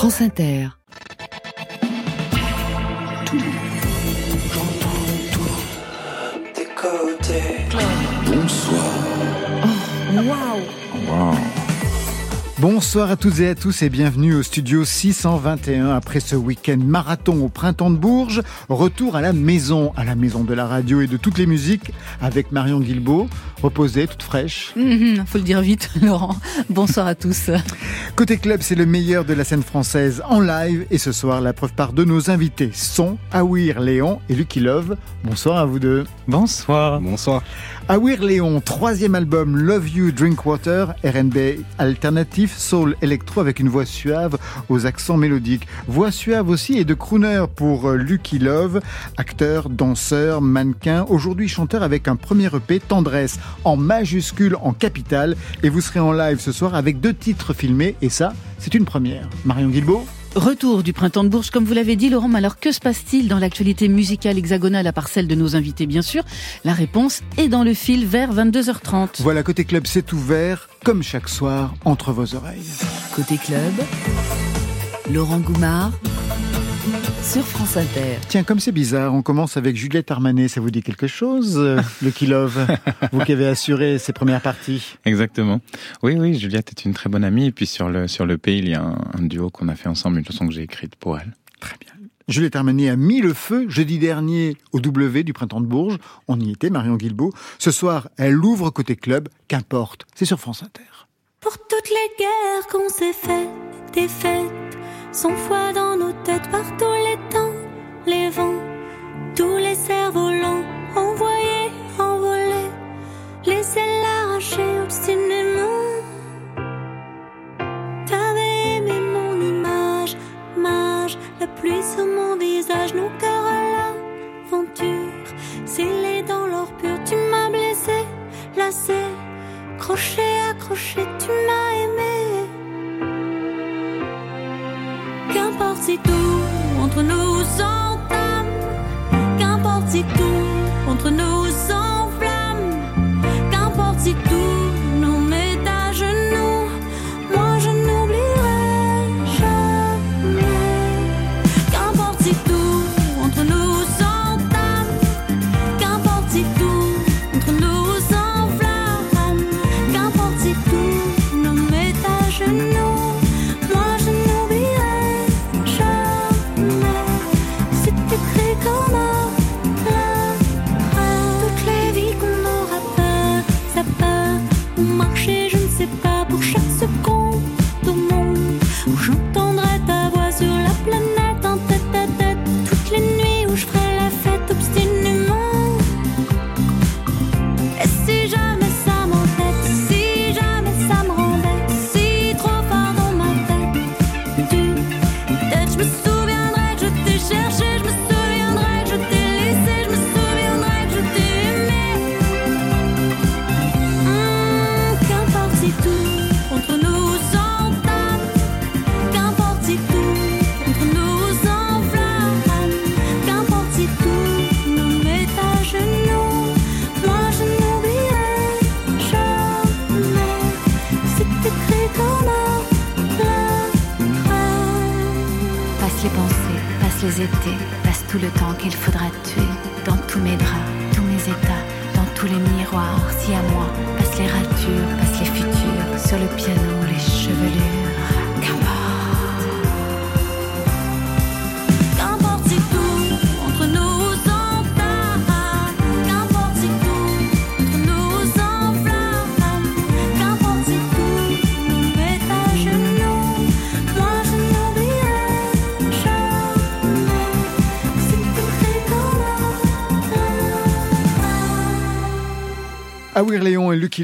France Inter. Bonsoir. Waouh Wow. Bonsoir à toutes et à tous et bienvenue au studio 621 après ce week-end marathon au printemps de Bourges. Retour à la maison, à la maison de la radio et de toutes les musiques avec Marion Guilbault, reposée, toute fraîche. Mhm, Faut le dire vite, Laurent. Bonsoir à tous. Côté club, c'est le meilleur de la scène française en live et ce soir, la preuve par de nos invités sont Awir Léon et Lucky Love. Bonsoir à vous deux. Bonsoir. Bonsoir. Awir Léon, troisième album Love You Drink Water, R&B alternatif, soul électro avec une voix suave aux accents mélodiques. Voix suave aussi et de crooner pour euh, Lucky Love, acteur, danseur, mannequin, aujourd'hui chanteur avec un premier EP Tendresse en majuscule en capitale et vous serez en live ce soir avec deux titres filmés et ça, c'est une première. Marion Guilbault Retour du printemps de Bourges, comme vous l'avez dit, Laurent. Mais alors, que se passe-t-il dans l'actualité musicale hexagonale à part celle de nos invités, bien sûr? La réponse est dans le fil vers 22h30. Voilà, côté club, c'est ouvert, comme chaque soir, entre vos oreilles. Côté club, Laurent Goumard sur France Inter. Tiens, comme c'est bizarre, on commence avec Juliette Armanet. Ça vous dit quelque chose, euh, Lucky Love Vous qui avez assuré ces premières parties. Exactement. Oui, oui, Juliette est une très bonne amie. Et puis sur le, sur le pays, il y a un, un duo qu'on a fait ensemble, une chanson que j'ai écrite pour elle. Très bien. Juliette Armanet a mis le feu jeudi dernier au W du printemps de Bourges. On y était, Marion Guilbault. Ce soir, elle ouvre côté club. Qu'importe, c'est sur France Inter. Pour toutes les guerres qu'on s'est faites, des fêtes, sans foi dans nos par tous les temps, les vents, tous les cerfs-volants, envoyés, envolés, laissez l'arracher obstinément. T'avais aimé mon image, mage, la pluie sur mon visage, nos cœurs à l'aventure, scellés dans l'or pur, tu m'as blessé, lassé. Crochet, accroché, tu m'as aimé. Entre nous s'entame.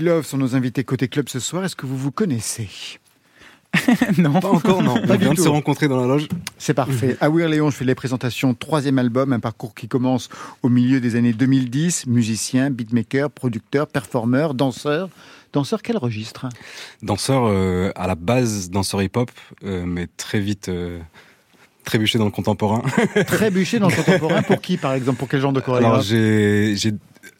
Love sont nos invités côté club ce soir. Est-ce que vous vous connaissez non. Pas encore, non. Pas On vient de se rencontrer dans la loge. C'est parfait. Awir Léon, je fais les présentations. Troisième album, un parcours qui commence au milieu des années 2010. Musicien, beatmaker, producteur, performeur, danseur. Danseur, quel registre? Danseur euh, à la base, danseur hip-hop, euh, mais très vite euh, trébuché dans le contemporain. Trébuché dans le contemporain. Pour qui, par exemple? Pour quel genre de Alors chorégraphe? j'ai j'ai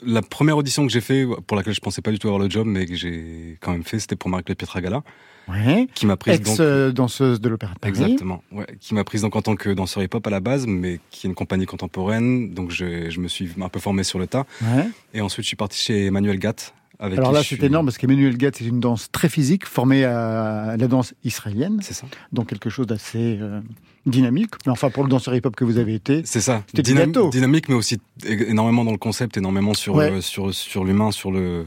la première audition que j'ai fait, pour laquelle je pensais pas du tout avoir le job, mais que j'ai quand même fait, c'était pour Marie-Claude Pietragala, Ouais. qui m'a prise donc. Ex-danseuse de l'Opéra de Paris. Exactement, ouais, qui m'a prise donc en tant que danseur hip-hop à la base, mais qui est une compagnie contemporaine, donc je, je me suis un peu formé sur le tas. Ouais. Et ensuite, je suis parti chez Emmanuel Gatt. Avec Alors là, c'est suis- énorme parce qu'Emmanuel Gatt, c'est une danse très physique, formée à la danse israélienne, C'est ça. donc quelque chose d'assez euh, dynamique. Mais enfin, pour le danseur hip-hop que vous avez été, C'est ça. C'était Dynam-. Dynamique, mais aussi énormément dans le concept, énormément sur Ouais. euh, sur sur l'humain, sur le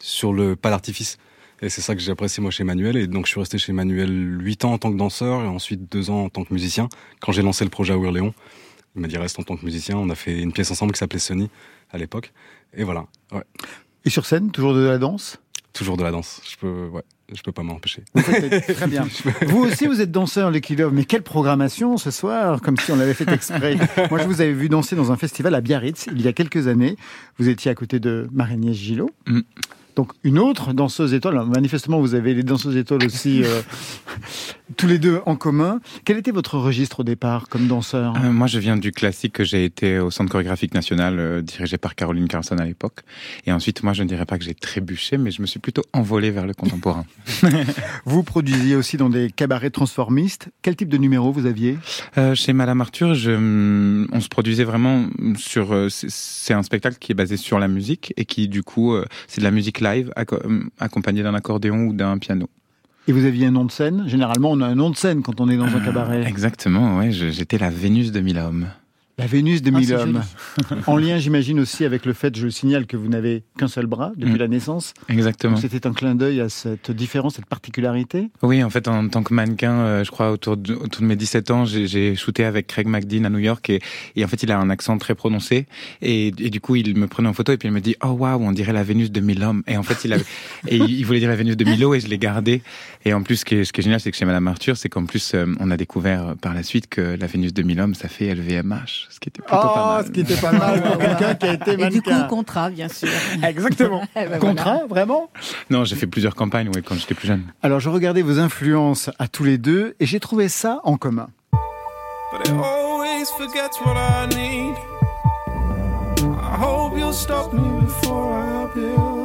sur le pas d'artifice. Et c'est ça que j'ai apprécié moi chez Emmanuel. Et donc je suis resté chez Emmanuel 8 ans en tant que danseur et ensuite 2 ans en tant que musicien. Quand j'ai lancé le projet à Léon, il m'a dit reste en tant que musicien. On a fait une pièce ensemble qui s'appelait Sony à l'époque. Et voilà. Ouais. Et sur scène, toujours de la danse Toujours de la danse. Je peux ouais. Je peux pas m'empêcher. Très bien. Vous aussi, vous êtes danseur, les Love. Mais quelle programmation ce soir, comme si on l'avait fait exprès. Moi, je vous avais vu danser dans un festival à Biarritz il y a quelques années. Vous étiez à côté de Marie-Agnès Gillot. Mm. Donc, une autre danseuse étoile. Alors, manifestement, vous avez les danseuses étoiles aussi, euh, tous les deux en commun. Quel était votre registre au départ comme danseur? Euh, moi, je viens du classique que j'ai été au Centre chorégraphique national, euh, dirigé par Caroline Carlson à l'époque. Et ensuite, moi, je ne dirais pas que j'ai trébuché, mais je me suis plutôt envolé vers le contemporain. Vous produisiez aussi dans des cabarets transformistes. Quel type de numéro vous aviez? Chez Madame Arthur, je, hum, on se produisait vraiment sur. c'est- un spectacle qui est basé sur la musique et qui, du coup, c'est de la musique live acco- hum, accompagnée d'un accordéon ou d'un piano. Et vous aviez un nom de scène? Généralement, on a un nom de scène quand on est dans un cabaret. Exactement, ouais. J'étais la Vénus de mille hommes. La Vénus des Ah, mille hommes. en lien, j'imagine aussi avec le fait, je le signale, que vous n'avez qu'un seul bras depuis Mm. la naissance. Exactement. Donc, C'était un clin d'œil à cette différence, cette particularité. Oui, en fait, en tant que mannequin, euh, je crois autour de, autour de mes 17 ans, j'ai- j'ai shooté avec Craig McDean à New York et, et en fait, il a un accent très prononcé et, et du coup, il me prenait en photo et puis il me dit, oh waouh, on dirait la Vénus de mille hommes. Et en fait, il avait, et il il voulait dire la Vénus de Milo et je l'ai gardé. Et en plus, ce qui est, ce qui est génial, c'est que chez Madame Arthur, c'est qu'en plus, euh, on a découvert par la suite que la Vénus de mille hommes, ça fait LVMH, ce qui était plutôt pas mal. Oh, ce qui était pas mal pour quelqu'un qui a été Et du coup, contrat, bien sûr. Exactement. Eh ben Contrat, vraiment Non, j'ai fait plusieurs campagnes, ouais, quand j'étais plus jeune. Alors, je regardais vos influences à tous les deux et j'ai trouvé ça en commun. but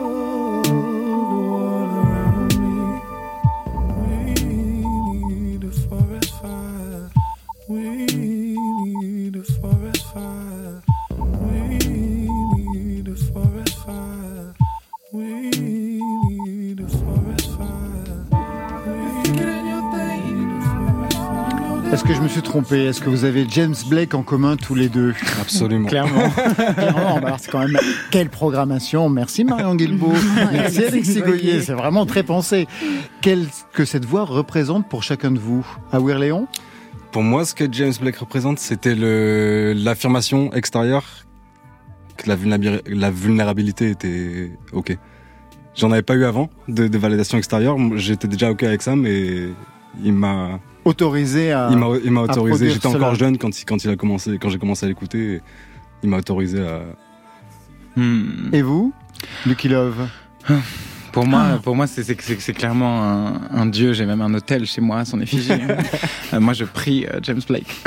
Est-ce que je me suis trompé? Est-ce que vous avez James Blake en commun tous les deux? Absolument. Clairement. Clairement. Bah c'est quand même quelle programmation. Merci Marion Guilbault. Merci Alexis Goyer. C'est vraiment très pensé. Qu'est-ce que cette voix représente pour chacun de vous? À Léon? Pour moi, ce que James Blake représente, c'était le l'affirmation extérieure que la, vulnérabil- la vulnérabilité était ok. J'en avais pas eu avant de, de validation extérieure. J'étais déjà ok avec ça, mais il m'a autorisé à. il m'a il m'a autorisé. J'étais encore jeune quand il quand il a commencé quand j'ai commencé à l'écouter. Il m'a autorisé à Hmm. Et vous Lucky Love Pour moi, pour moi, c'est clairement un, un dieu. J'ai même un hôtel chez moi, son effigie. Euh, moi, je prie euh, James Blake.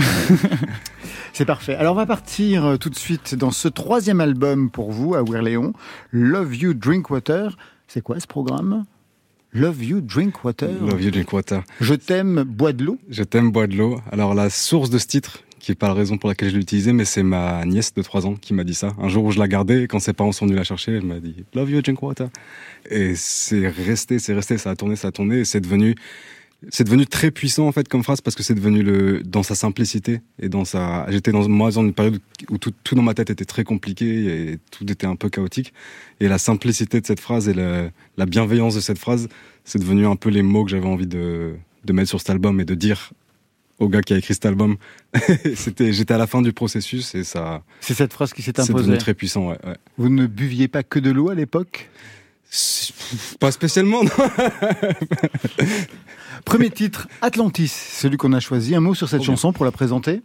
C'est parfait. Alors on va partir euh, tout de suite dans ce troisième album pour vous, à Léon. Love You Drink Water. C'est quoi ce programme? Love You Drink Water. Love You Drink Water. Je t'aime, bois de l'eau. Je t'aime, bois de l'eau. Alors la source de ce titre, qui est pas la raison pour laquelle je l'ai utilisé, mais c'est ma nièce de 3 ans qui m'a dit ça. Un jour où je la gardais, quand ses parents sont venus la chercher, elle m'a dit Love you, drink water. Et c'est resté, c'est resté, ça a tourné, ça a tourné, et c'est devenu, c'est devenu très puissant en fait comme phrase parce que c'est devenu le, dans sa simplicité et dans sa. J'étais dans moi dans une période où tout, tout dans ma tête était très compliqué et tout était un peu chaotique. Et la simplicité de cette phrase et la, la bienveillance de cette phrase, c'est devenu un peu les mots que j'avais envie de, de mettre sur cet album et de dire au gars qui a écrit cet album. C'était, j'étais à la fin du processus et ça, C'est cette phrase qui s'est c'est imposée. devenu très puissant. Ouais, ouais. Vous ne buviez pas que de l'eau à l'époque? C'est- Pas spécialement, non. Premier titre, Atlantis, celui qu'on a choisi. Un mot sur cette bien. chanson pour la présenter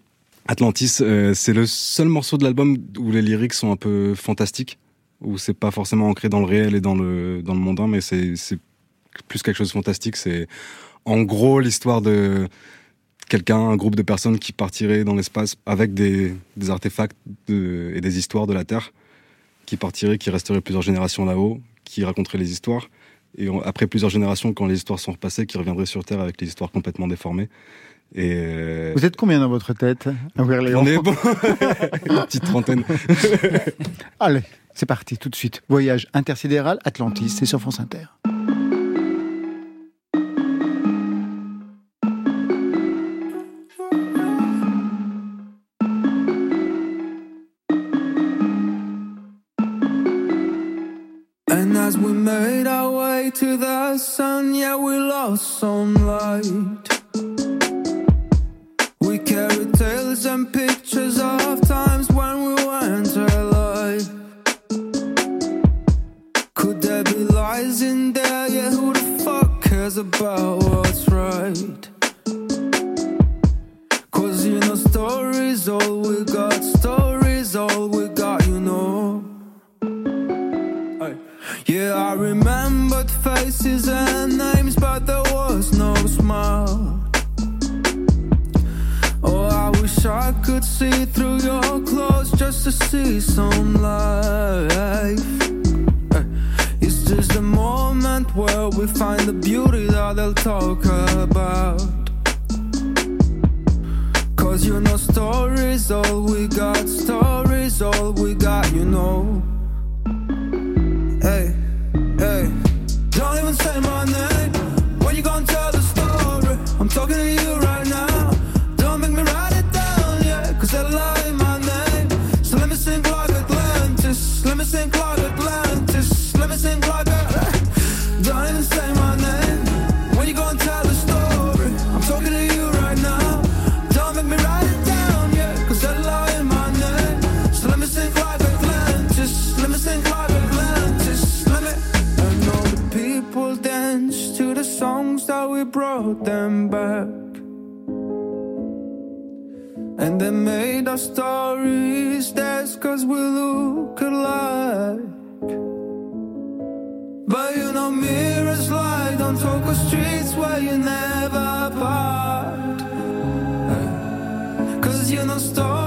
Atlantis, euh, c'est le seul morceau de l'album où les lyrics sont un peu fantastiques, où c'est pas forcément ancré dans le réel et dans le dans le mondain, mais c'est plus quelque chose de fantastique. C'est en gros l'histoire de quelqu'un, un groupe de personnes qui partirait dans l'espace avec des, des artefacts de- et des histoires de la Terre, qui partirait, qui resterait plusieurs générations là-haut, qui raconterait les histoires. Et on- après plusieurs générations, quand les histoires sont repassées, qui reviendrait sur Terre avec les histoires complètement déformées. Et euh, Vous êtes combien dans votre tête à on est bon, une petite trentaine. Allez, c'est parti tout de suite. Voyage intersidéral Atlantis, c'est sur France Inter. And as we made our way to the sun, yeah, we lost some light. We carried tales and pictures of times when we weren't alive. Could there be lies in there? Yeah, who the fuck cares about just to see some life. Eh, It's just a moment where we find the beauty that they'll talk about. Cause you know, stories all we got, stories all we got, you know. Our stories theirs cause we look alike. But you know mirrors lie, don't talk of streets where you never part. Cause you know stories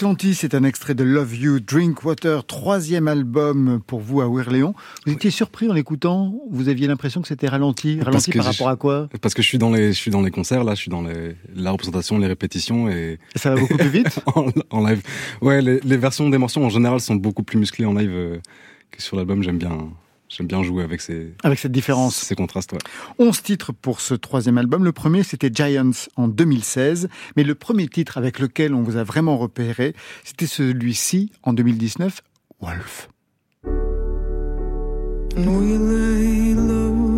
Atlantis est un extrait de Love You, Drink Water, troisième album pour vous à Werléon. Vous étiez surpris en l'écoutant? Vous aviez l'impression que c'était ralenti? Ralenti par je- rapport à quoi? Parce que je suis dans les, je suis dans les concerts là, je suis dans les, la représentation, les répétitions et Ça va beaucoup plus vite? En, en live. Ouais, les, les versions des morceaux en général sont beaucoup plus musclées en live euh, que sur l'album. J'aime bien, j'aime bien jouer avec ces, avec cette différence. ces contrastes. Ouais. 11 titres pour ce troisième album. Le premier, c'était Giants en 2016. Mais le premier titre avec lequel on vous a vraiment repéré, c'était celui-ci en 2019, Wolf. And we lay low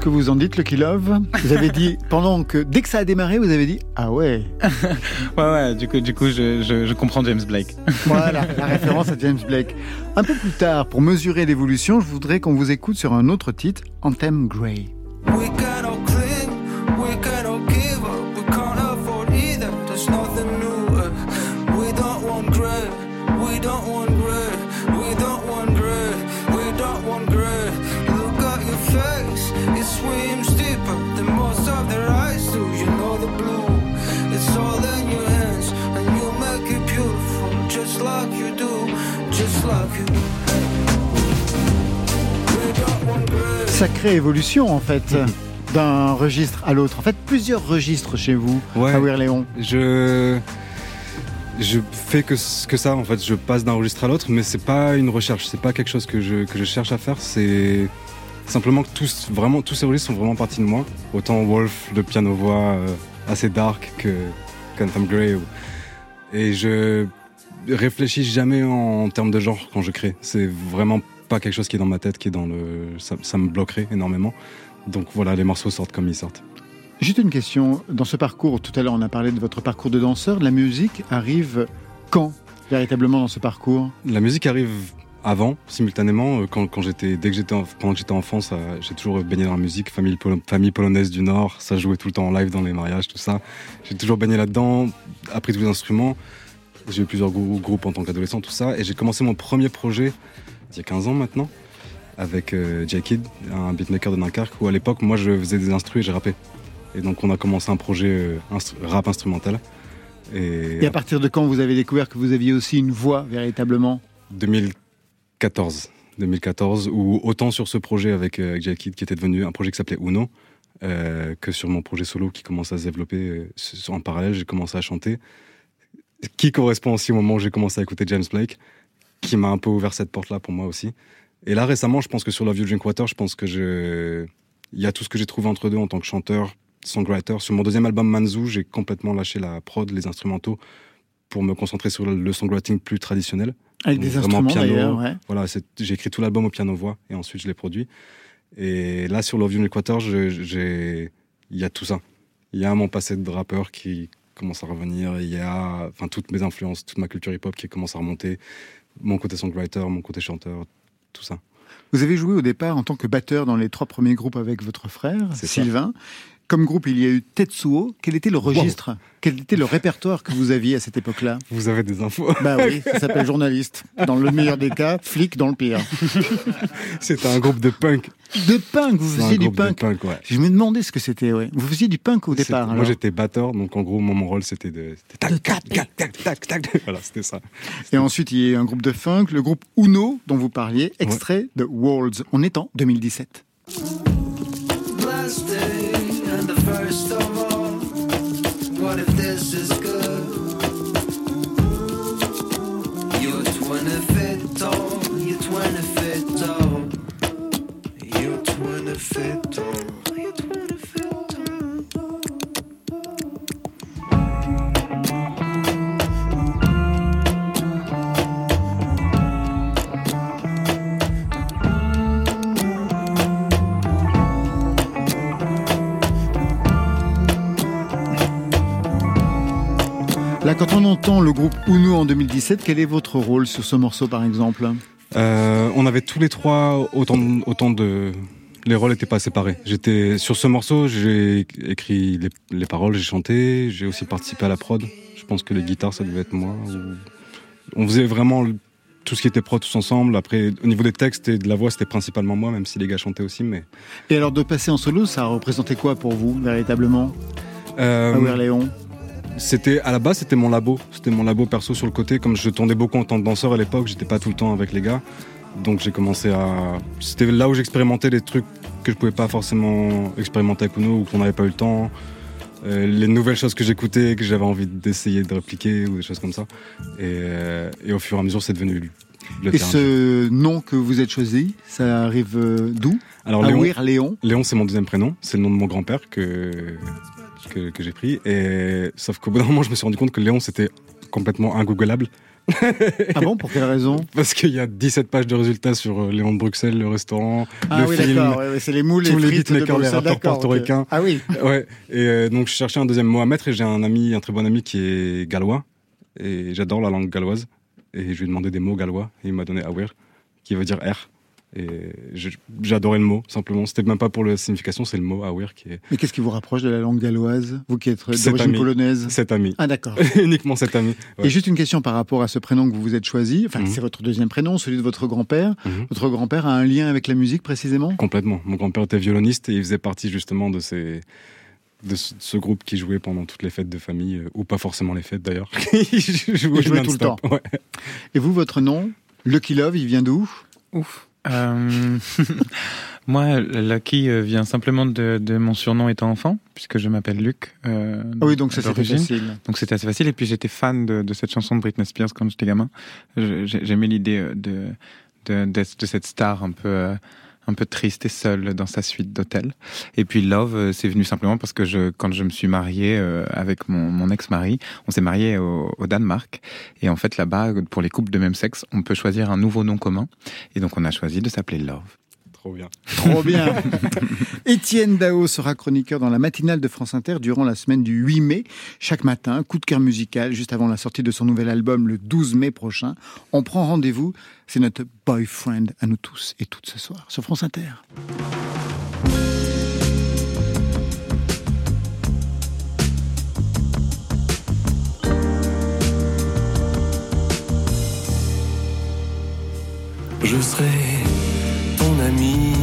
qu'est-ce que vous en dites, Lucky Love Vous avez dit, pendant que, dès que ça a démarré, vous avez dit, ah ouais, Ouais, ouais, du coup, du coup je, je, je comprends James Blake. voilà, la référence à James Blake. Un peu plus tard, pour mesurer l'évolution, je voudrais qu'on vous écoute sur un autre titre, Anthem Grey. Sacrée évolution, en fait, d'un registre à l'autre. En fait, plusieurs registres chez vous, Ouais. à Léon. Je je fais que que ça en fait. Je passe d'un registre à l'autre, mais c'est pas une recherche. C'est pas quelque chose que je que je cherche à faire. C'est simplement que tous vraiment tous ces registres sont vraiment partis de moi. Autant Wolf, le piano voix euh, assez dark que Quantum Grey. ou- Et je réfléchis jamais en, termes de genre quand je crée. C'est vraiment pas quelque chose qui est dans ma tête, qui est dans le. Ça, ça me bloquerait énormément. Donc voilà, les morceaux sortent comme ils sortent. Juste une question. Dans ce parcours, tout à l'heure, on a parlé de votre parcours de danseur. La musique arrive quand, véritablement, dans ce parcours? La musique arrive avant, simultanément. euh, Quand, quand j'étais, dès que j'étais, en- pendant que j'étais enfant, ça, j'ai toujours baigné dans la musique. Famille, polo- famille polonaise du Nord, ça jouait tout le temps en live dans les mariages, tout ça. J'ai toujours baigné là-dedans, appris tous les instruments. J'ai eu plusieurs grou- groupes en tant qu'adolescent, tout ça. Et j'ai commencé mon premier projet il y a 15 ans maintenant avec euh, J-Kid, un beatmaker de Dunkerque, où à l'époque, moi, je faisais des instrus et j'ai rappé. Et donc, on a commencé un projet euh, instru- rap instrumental. Et, Et à partir de quand vous avez découvert que vous aviez aussi une voix, véritablement? 2014. 2014, où autant sur ce projet avec, euh, avec J-Kid, qui était devenu un projet qui s'appelait Uno, euh, que sur mon projet solo qui commence à se développer euh, en parallèle, j'ai commencé à chanter. Qui correspond aussi au moment où j'ai commencé à écouter James Blake, qui m'a un peu ouvert cette porte-là pour moi aussi. Et là, récemment, je pense que sur Love You Drink Water, je pense que je... il y a tout ce que j'ai trouvé entre deux en tant que chanteur, songwriter. Sur mon deuxième album Manzou, j'ai complètement lâché la prod, les instrumentaux, pour me concentrer sur le songwriting plus traditionnel. Avec des instruments, piano. Ouais. Voilà, j'ai écrit tout l'album au piano-voix et ensuite je l'ai produit. Et là, sur Love You j'ai- il y a tout ça. Il y a mon passé de rappeur qui commence à revenir. Il y a enfin, toutes mes influences, toute ma culture hip-hop qui commence à remonter. Mon côté songwriter, mon côté chanteur, tout ça. Vous avez joué au départ en tant que batteur dans les trois premiers groupes avec votre frère, ça. Comme groupe, il y a eu Tetsuo. Quel était le registre? Quel était le répertoire que vous aviez à cette époque-là? Vous avez des infos Bah oui, ça s'appelle journaliste. Dans le meilleur des cas, flic dans le pire. C'était un groupe de punk. De punk, vous un faisiez du de punk. ouais. Je me demandais ce que c'était, ouais. Vous faisiez du punk au départ, Moi, j'étais batteur, donc en gros, mon rôle, c'était de... tac, tac, tac, tac, tac, tac. Voilà, c'était ça. Et ensuite, il y a eu un groupe de funk, le groupe Uno, dont vous parliez, extrait de Worlds. On est en 2017. Quand on entend le groupe Uno en 2017, quel est votre rôle sur ce morceau, par exemple Euh, on avait tous les trois autant, autant de. Les rôles n'étaient pas séparés. J'étais sur ce morceau, j'ai écrit les, les paroles, j'ai chanté, j'ai aussi participé à la prod. Je pense que les guitares, ça devait être moi. ou- On faisait vraiment tout ce qui était prod tous ensemble. Après, au niveau des textes et de la voix, c'était principalement moi, même si les gars chantaient aussi. Mais Et alors, de passer en solo, ça représentait quoi pour vous, véritablement? Euh, Léon C'était à la base, c'était mon labo. C'était mon labo perso sur le côté. Comme je tournais beaucoup en tant que danseur à l'époque, j'étais pas tout le temps avec les gars. Donc j'ai commencé à. C'était là où j'expérimentais des trucs que je pouvais pas forcément expérimenter avec Uno ou qu'on n'avait pas eu le temps. Euh, les nouvelles choses que j'écoutais, que j'avais envie d'essayer de répliquer ou des choses comme ça. Et, euh, et au fur et à mesure, c'est devenu le Et terrain. ce nom que vous êtes choisi, ça arrive euh, d'où? Alors Léon, Léon. Léon, c'est mon deuxième prénom. C'est le nom de mon grand-père que, que, que j'ai pris. Et, sauf qu'au bout d'un moment, je me suis rendu compte que Léon, c'était complètement ingoogleable. Ah bon, pour quelle raison Parce qu'il y a 17 pages de résultats sur euh, Léon de Bruxelles, le restaurant, Ah le oui, film. ouais, ouais, c'est les moules, tous les beatmakers, les rappeurs portoricains. Ah oui, Ouais. Et euh, donc je cherchais un deuxième mot à mettre et j'ai un ami, un très bon ami qui est gallois. Et j'adore la langue galloise. Et je lui ai demandé des mots gallois et il m'a donné Awir, qui veut dire R. Et adoré le mot, simplement. C'était même pas pour la signification, c'est le mot Awir qui est mais qu'est-ce qui vous rapproche de la langue galloise Vous qui êtes d'origine polonaise cet ami. Ah d'accord. Uniquement cet ami. Ouais. Et juste une question par rapport à ce prénom que vous vous êtes choisi. Enfin, Mhm. c'est votre deuxième prénom, celui de votre grand-père. Mhm. Votre grand-père a un lien avec la musique précisément? Complètement. Mon grand-père était violoniste et il faisait partie justement de ces de ce, groupe qui jouait pendant toutes les fêtes de famille, euh, ou pas forcément les fêtes d'ailleurs. il jouait, Il jouait tout le. Ouais. Et vous, votre nom, Lucky Love, il vient d'où? Ouf. Euh, Moi, Lucky euh, vient simplement de, de mon surnom étant enfant, puisque je m'appelle Luc. Euh, Ah oui, donc ça c'était facile. Donc c'était assez facile. Et puis j'étais fan de, de cette chanson de Britney Spears quand j'étais gamin. J'aimais l'idée euh, de, de cette star un peu, euh, un peu triste et seule dans sa suite d'hôtel. Et puis Love, euh, c'est venu simplement parce que je, quand je me suis marié euh, avec mon, ex-mari, on s'est marié au, au Danemark. Et en fait, là-bas, pour les couples de même sexe, on peut choisir un nouveau nom commun. Et donc on a choisi de s'appeler Love. Trop bien. Trop bien. Étienne Dao sera chroniqueur dans la matinale de France Inter durant la semaine du 8 mai. Chaque matin, coup de cœur musical, juste avant la sortie de son nouvel album le 12 mai prochain. On prend rendez-vous. C'est notre boyfriend à nous tous et toutes ce soir sur France Inter. Je serai ton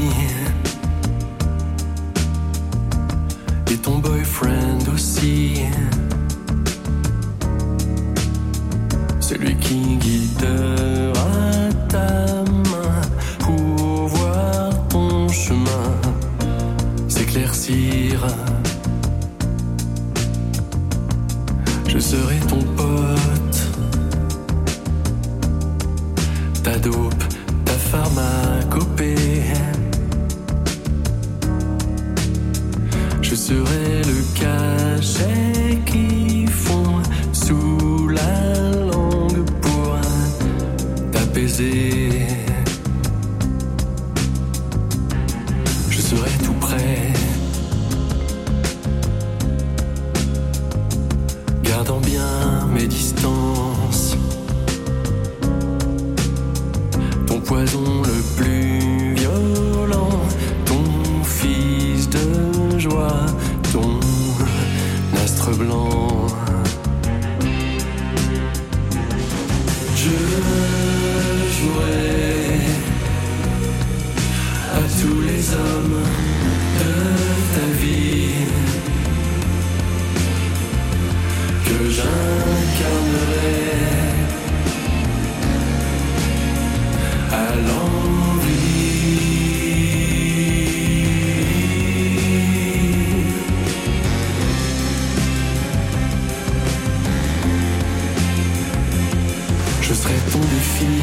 serai ton défi,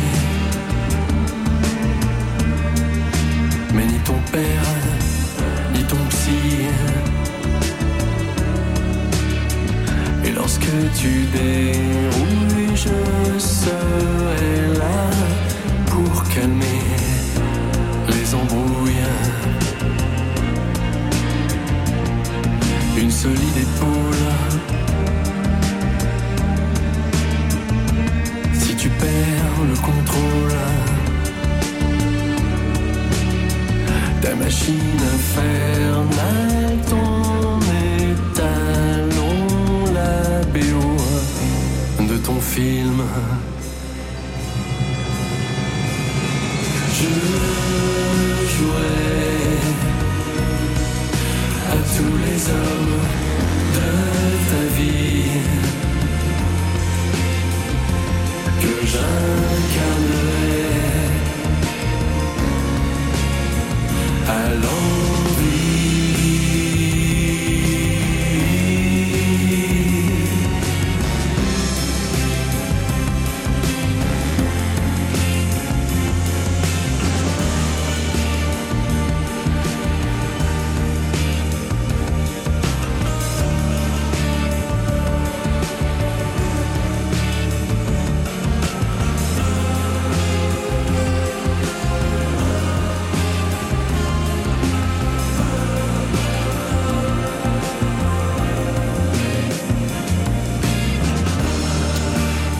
mais ni ton père, ni ton psy. Et lorsque tu dérouilles, je serai là pour calmer machine infernale, ton étalon, la BO de ton film. Je jouerai à tous les hommes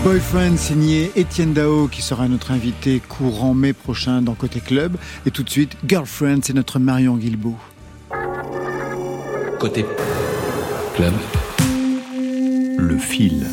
Boyfriend signé Étienne Dao qui sera notre invité courant mai prochain dans Côté Club. Et tout de suite, Girlfriend, c'est notre Marion Guilbault. Côté club, le fil.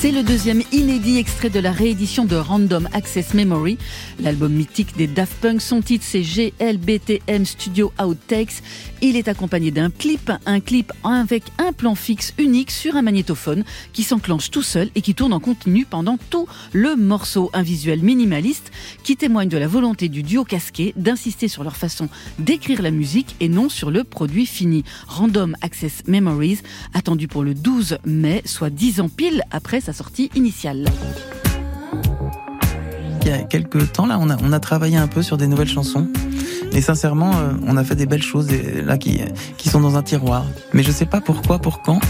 C'est le deuxième inédit extrait de la réédition de Random Access Memory, l'album mythique des Daft Punk. Son titre c'est GLBTM Studio Outtakes. Il est accompagné d'un clip, un clip avec un plan fixe unique sur un magnétophone qui s'enclenche tout seul et qui tourne en continu pendant tout le morceau. Un visuel minimaliste qui témoigne de la volonté du duo casqué d'insister sur leur façon d'écrire la musique et non sur le produit fini. Random Access Memories, attendu pour le 12 mai, soit 10 ans pile après sa sortie initiale. Il y a quelques temps, là, on a, travaillé un peu sur des nouvelles chansons. Et sincèrement, euh, on a fait des belles choses là qui, qui sont dans un tiroir. Mais je sais pas pourquoi, pour quand.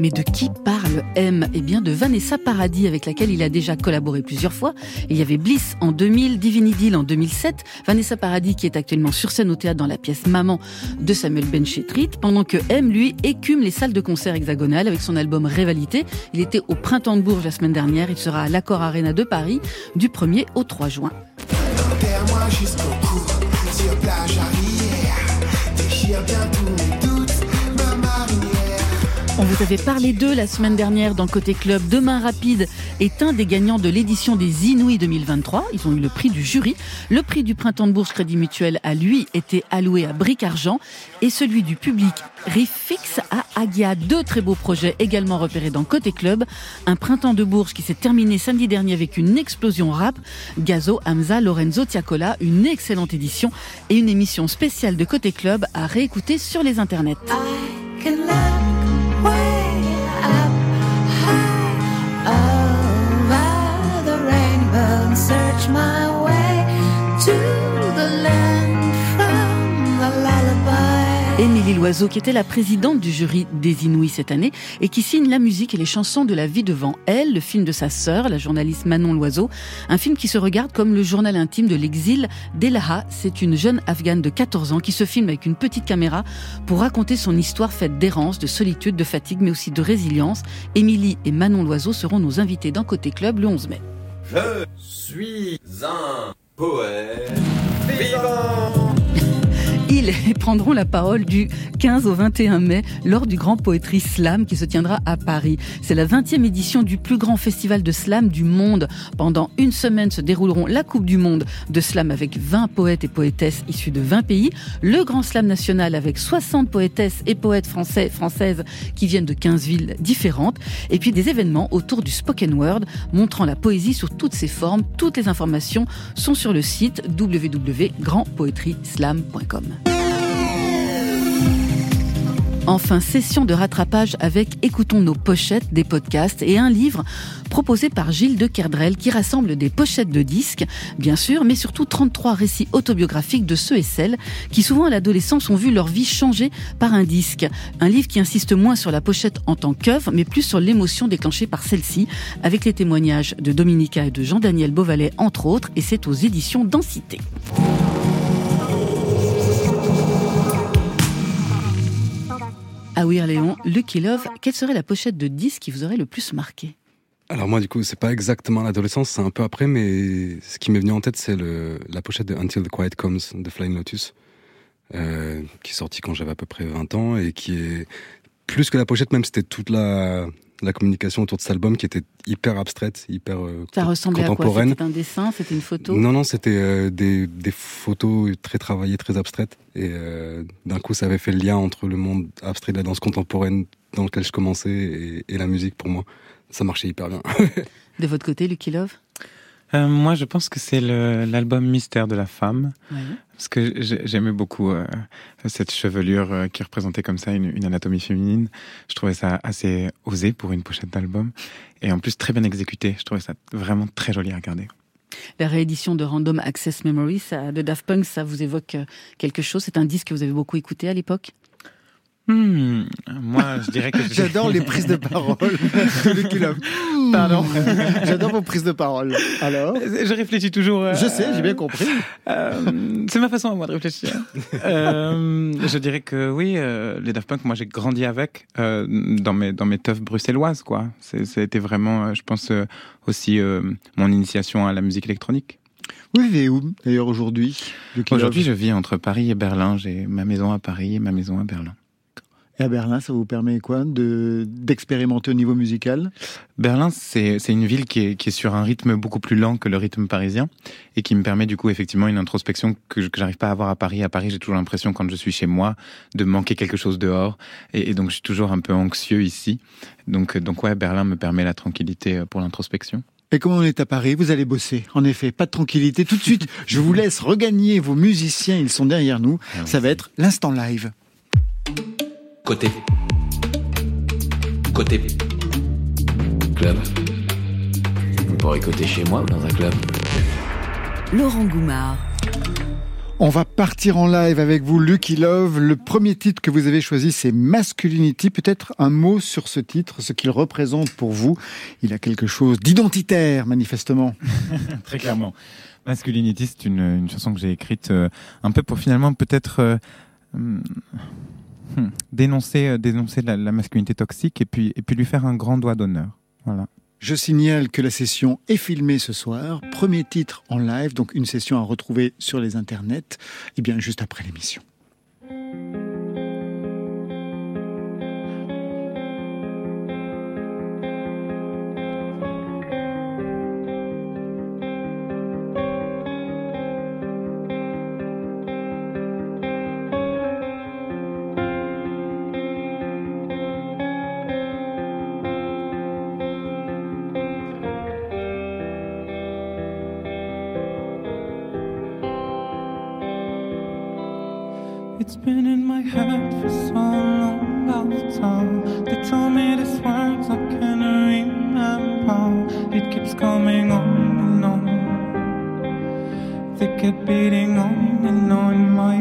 Mais de qui parle M? Eh bien de Vanessa Paradis avec laquelle il a déjà collaboré plusieurs fois. Il y avait Bliss en 2000, Divinity en 2007. Vanessa Paradis qui est actuellement sur scène au théâtre dans la pièce Maman de Samuel Benchetrit. Pendant que M, lui, écume les salles de concert hexagonales avec son album Rivalité. Il était au Printemps de Bourges la semaine dernière. Il sera à l'Accord Arena de Paris du 1er au 3 juin. Vous avait parlé d'eux la semaine dernière dans Côté Club. Demain Rapide est un des gagnants de l'édition des Inouïs 2023. Ils ont eu le prix du jury. Le prix du Printemps de Bourse Crédit Mutuel a lui été alloué à Bric Argent et celui du public Riff Fix à Agia. Deux très beaux projets également repérés dans Côté Club. Un Printemps de Bourges qui s'est terminé samedi dernier avec une explosion rap. Gazo, Hamza, Lorenzo, Tiakola. Une excellente édition et une émission spéciale de Côté Club à réécouter sur les internets. I can look Émilie Loiseau, qui était la présidente du jury des Inouïs cette année et qui signe la musique et les chansons de La vie devant elle, le film de sa sœur, la journaliste Manon Loiseau. Un film qui se regarde comme le journal intime de l'exil d'Elaha. C'est une jeune afghane de 14 ans qui se filme avec une petite caméra pour raconter son histoire faite d'errance, de solitude, de fatigue, mais aussi de résilience. Émilie et Manon Loiseau seront nos invités dans Côté Club le 11 mai. Je suis un poète vivant. Ils prendront la parole du 15 au 21 mai lors du Grand Poétrie Slam qui se tiendra à Paris. C'est la 20e édition du plus grand festival de slam du monde. Pendant une semaine se dérouleront la Coupe du Monde de slam avec 20 poètes et poétesses issus de 20 pays, le Grand Slam national avec 60 poétesses et poètes français, françaises qui viennent de 15 villes différentes, et puis des événements autour du spoken word montrant la poésie sous toutes ses formes. Toutes les informations sont sur le site www.grandpoetryslam.com. Enfin, session de rattrapage avec Écoutons nos pochettes des podcasts et un livre proposé par Gilles de Kerdrel qui rassemble des pochettes de disques, bien sûr, mais surtout 33 récits autobiographiques de ceux et celles qui souvent à l'adolescence ont vu leur vie changer par un disque. Un livre qui insiste moins sur la pochette en tant qu'œuvre, mais plus sur l'émotion déclenchée par celle-ci, avec les témoignages de Dominica et de Jean-Daniel Beauvalet, entre autres, et c'est aux éditions Densité. Ah oui, Léon, Lucky Love, quelle serait la pochette de disque qui vous aurait le plus marqué? Alors moi, du coup, c'est pas exactement l'adolescence, c'est un peu après, mais ce qui m'est venu en tête, c'est la pochette de Until the Quiet Comes de Flying Lotus, euh, qui est sortie quand j'avais à peu près 20 ans et qui est plus que la pochette, même c'était toute la, la communication autour de cet album qui était hyper abstraite, hyper euh, Ça ressemblait à quoi? contemporaine. C'était un dessin, c'était une photo? Non, non, c'était euh, des, des photos très travaillées, très abstraites. Et euh, d'un coup, ça avait fait le lien entre le monde abstrait de la danse contemporaine dans lequel je commençais et, et la musique pour moi. Ça marchait hyper bien. De votre côté, Lucky Love? Euh, moi, je pense que c'est l'album Mystère de la femme. Ouais. Parce que j'ai- j'aimais beaucoup euh, cette chevelure euh, qui représentait comme ça une, une anatomie féminine. Je trouvais ça assez osé pour une pochette d'album. Et en plus, très bien exécuté. Je trouvais ça vraiment très joli à regarder. La réédition de Random Access Memory ça, de Daft Punk, ça vous évoque euh, quelque chose? C'est un disque que vous avez beaucoup écouté à l'époque? Hmm, moi, je dirais que... J'adore les prises de parole Love. Pardon. J'adore vos prises de parole. Alors? Je réfléchis toujours. euh, Je sais, j'ai bien compris. Euh, c'est ma façon à moi de réfléchir. Euh, je dirais que oui, les Daft Punk, moi j'ai grandi avec dans mes dans mes teufs bruxelloises quoi. Ça a été vraiment, je pense aussi mon initiation à la musique électronique. Vous vivez où d'ailleurs aujourd'hui? Aujourd'hui, je vis entre Paris et Berlin. J'ai ma maison à Paris et ma maison à Berlin. Et à Berlin, ça vous permet quoi de d'expérimenter au niveau musical? Berlin, c'est c'est une ville qui est, qui est sur un rythme beaucoup plus lent que le rythme parisien et qui me permet du coup effectivement une introspection que, je- que j'arrive pas à avoir à Paris. À Paris, j'ai toujours l'impression quand je suis chez moi de manquer quelque chose dehors et, et donc je suis toujours un peu anxieux ici. Donc euh, donc ouais, Berlin me permet la tranquillité euh, pour l'introspection. Et comme on est à Paris, vous allez bosser. En effet, pas de tranquillité. Tout de suite, je vous laisse regagner vos musiciens. Ils sont derrière nous. Ça va être l'instant live. Côté. Côté. Club. Vous pourrez côté chez moi ou dans un club. Laurent Goumard. On va partir en live avec vous, Lucky Love. Le premier titre que vous avez choisi, c'est Masculinity. Peut-être un mot sur ce titre, ce qu'il représente pour vous. Il a quelque chose d'identitaire, manifestement. Très clairement. Masculinity, c'est une, une chanson que j'ai écrite euh, un peu pour finalement peut-être euh, hum, hum, dénoncer, euh, dénoncer la, la masculinité toxique et puis, et puis lui faire un grand doigt d'honneur. Voilà. Je signale que la session est filmée ce soir. Premier titre en live, donc une session à retrouver sur les internets. Et bien, juste après l'émission. It's been in my head for so long I've told. They told me these words I can't remember. It keeps coming on and on. They keep beating on and on my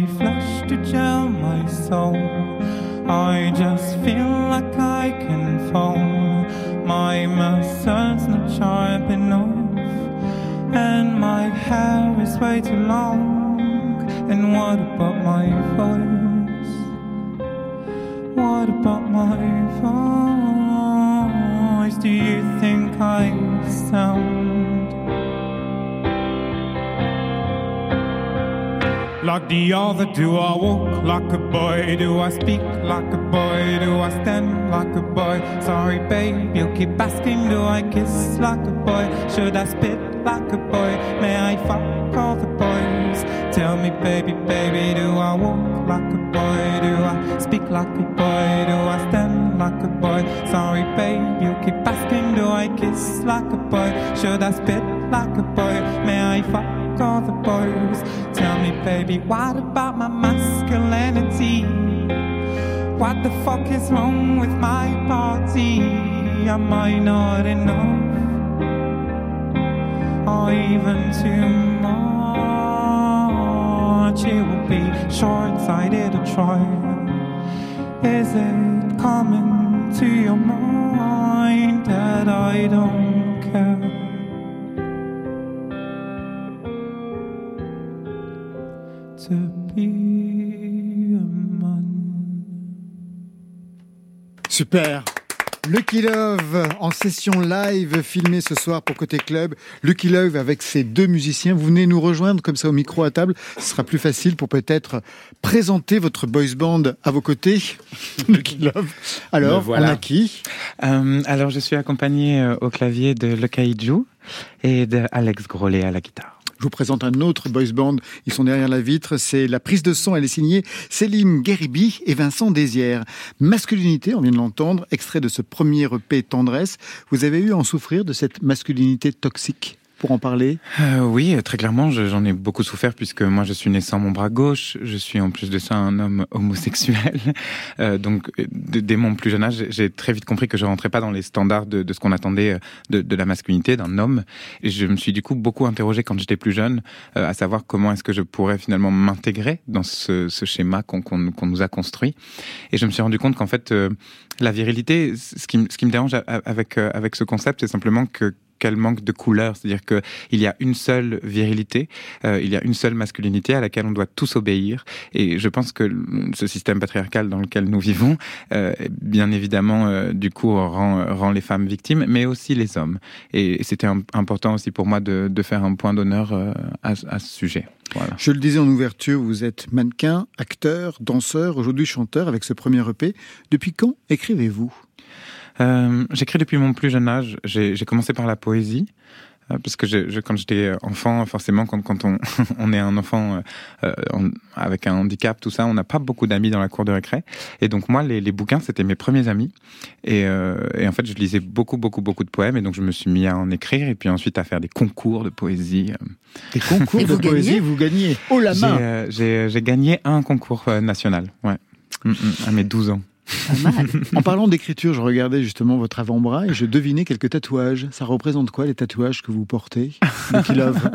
my flesh to gel my soul. I just feel like I can fall. My muscles not sharp enough, and my hair is way too long. And what about my voice? What about my voice? Like the other? Do I walk like a boy? Do I speak like a boy? Do I stand like a boy? Sorry, babe, you keep asking. Do I kiss like a boy? Should I spit like a boy? May I fuck all the boys? Tell me, baby, baby, do I walk like a boy? Do I speak like a boy? Do I stand like a boy? Sorry, babe, you keep asking. Do I kiss like a boy? Should I spit like a boy? May I fuck all the boys? Tell me, baby, what about my masculinity? What the fuck is wrong with my party? Am I not enough? Or even too much? It will be short-sighted to try. Is it coming to your mind that I don't Super. Lucky Love en session live filmée ce soir pour Côté Club. Lucky Love avec ses deux musiciens. Vous venez nous rejoindre comme ça au micro à table. Ce sera plus facile pour peut-être présenter votre boys band à vos côtés. Lucky Love. Alors, voilà. on a qui? Euh, alors, je suis accompagné euh, au clavier de Le Kaiju et de Alex Grolet à la guitare. Je vous présente un autre boys band. Ils sont derrière la vitre. C'est la prise de son. Elle est signée Céline Guériby et Vincent Désière. Masculinité, on vient de l'entendre, extrait de ce premier EP Tendresse. Vous avez eu à en souffrir de cette masculinité toxique? Pour en parler? Euh, oui, très clairement, je- j'en ai beaucoup souffert puisque moi je suis né sans mon bras gauche, je suis en plus de ça un homme homosexuel. Euh, donc euh, dès mon plus jeune âge, j'ai- très vite compris que je rentrais pas dans les standards de, de ce qu'on attendait euh, de, de la masculinité d'un homme. Et je me suis du coup beaucoup interrogé quand j'étais plus jeune, euh, à savoir comment est-ce que je pourrais finalement m'intégrer dans ce, ce schéma qu'on qu'on- qu'on nous a construit. Et je me suis rendu compte qu'en fait, euh, la virilité, ce qui, ce qui me dérange avec, euh, avec ce concept, c'est simplement que qu'elle manque de couleur, c'est-à-dire que il y a une seule virilité, euh, il y a une seule masculinité à laquelle on doit tous obéir. Et je pense que ce système patriarcal dans lequel nous vivons, euh, bien évidemment, euh, du coup, rend, les femmes victimes, mais aussi les hommes. Et c'était im- important aussi pour moi de, faire un point d'honneur à, ce sujet. Je le disais en ouverture, vous êtes mannequin, acteur, danseur, aujourd'hui chanteur avec ce premier EP. Depuis quand écrivez-vous? Euh, J'écris depuis mon plus jeune âge. J'ai commencé par la poésie. euh, Parce que je, je- quand j'étais enfant, forcément, quand, quand on, on est un enfant euh, avec un handicap, tout ça, on n'a pas beaucoup d'amis dans la cour de récré. Et donc moi, les, les bouquins, c'était mes premiers amis. Et, euh, et en fait, je lisais beaucoup, beaucoup, beaucoup de poèmes. Et donc je me suis mis à en écrire et puis ensuite à faire des concours de poésie. Des concours Et de vous poésie, gagnez vous gagnez haut la J'ai main. j'ai- gagné un concours national, ouais, Mm, mm, à mes 12 ans. Pas mal. En parlant d'écriture, je regardais justement votre avant-bras et je devinais quelques tatouages. Ça représente quoi les tatouages que vous portez Love?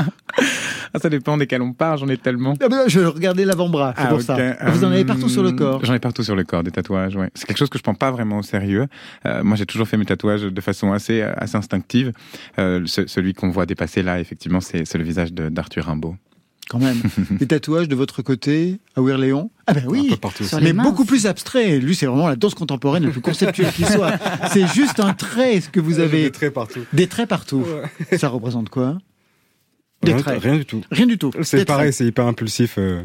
Ah, ça dépend desquels on part, j'en ai tellement. Ah ben, Je regardais l'avant-bras, c'est Ah, pour ça. Vous en avez partout sur le corps. J'en ai partout sur le corps, des tatouages, ouais. C'est quelque chose que je prends pas vraiment au sérieux. Euh, moi, j'ai toujours fait mes tatouages de façon assez, assez instinctive. Euh, ce- celui qu'on voit dépasser là, effectivement, c'est le visage d'Arthur Rimbaud. Quand même. Des tatouages de votre côté à Léon Ah ben Un oui peu partout. Sur aussi. les mais beaucoup plus abstrait. Lui, c'est vraiment la danse contemporaine la plus conceptuelle qui soit. C'est juste un trait, ce que vous avez. Des traits partout. Des traits partout. Ça représente quoi? Des Rien, traits. rien du tout. Rien du tout. C'est pareil, c'est hyper impulsif. euh.